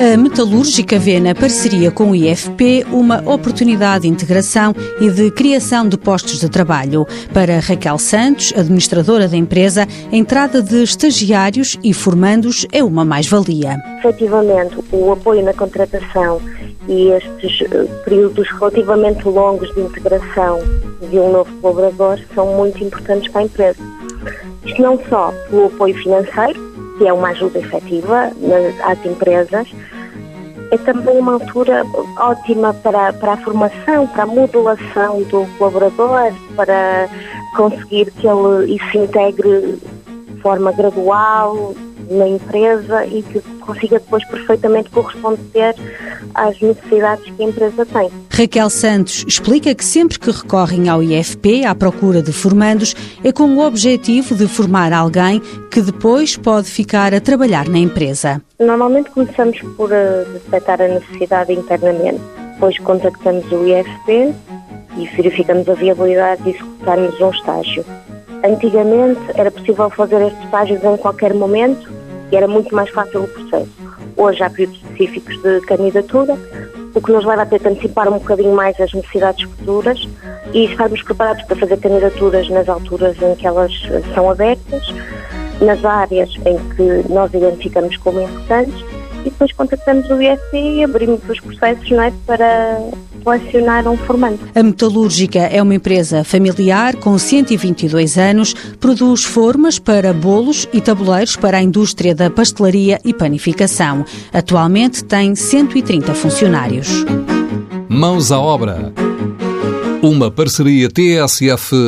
A Metalúrgica vê na parceria com o IFP uma oportunidade de integração e de criação de postos de trabalho. Para Raquel Santos, administradora da empresa, a entrada de estagiários e formandos é uma mais-valia. Efetivamente, o apoio na contratação e estes eh, períodos relativamente longos de integração de um novo colaborador são muito importantes para a empresa. Isto não só pelo apoio financeiro, que é uma ajuda efetiva às empresas, é também uma altura ótima para, para a formação, para a modulação do colaborador, para conseguir que ele se integre de forma gradual na empresa e que consiga depois perfeitamente corresponder às necessidades que a empresa tem. Raquel Santos explica que sempre que recorrem ao IFP à procura de formandos é com o objetivo de formar alguém que depois pode ficar a trabalhar na empresa. Normalmente começamos por uh, detectar a necessidade internamente, depois contactamos o IFP e verificamos a viabilidade de executarmos um estágio. Antigamente era possível fazer estes estágios em qualquer momento e era muito mais fácil o processo. Hoje há períodos específicos de candidatura, o que nos leva a ter que antecipar um bocadinho mais as necessidades futuras e estarmos preparados para fazer candidaturas nas alturas em que elas são abertas, nas áreas em que nós identificamos como importantes e depois contactamos o IFC e abrimos os processos não é, para selecionar um formando. A Metalúrgica é uma empresa familiar com 122 anos, produz formas para bolos e tabuleiros para a indústria da pastelaria e panificação. Atualmente tem 130 funcionários. Mãos à obra. Uma parceria TSF-IEFP.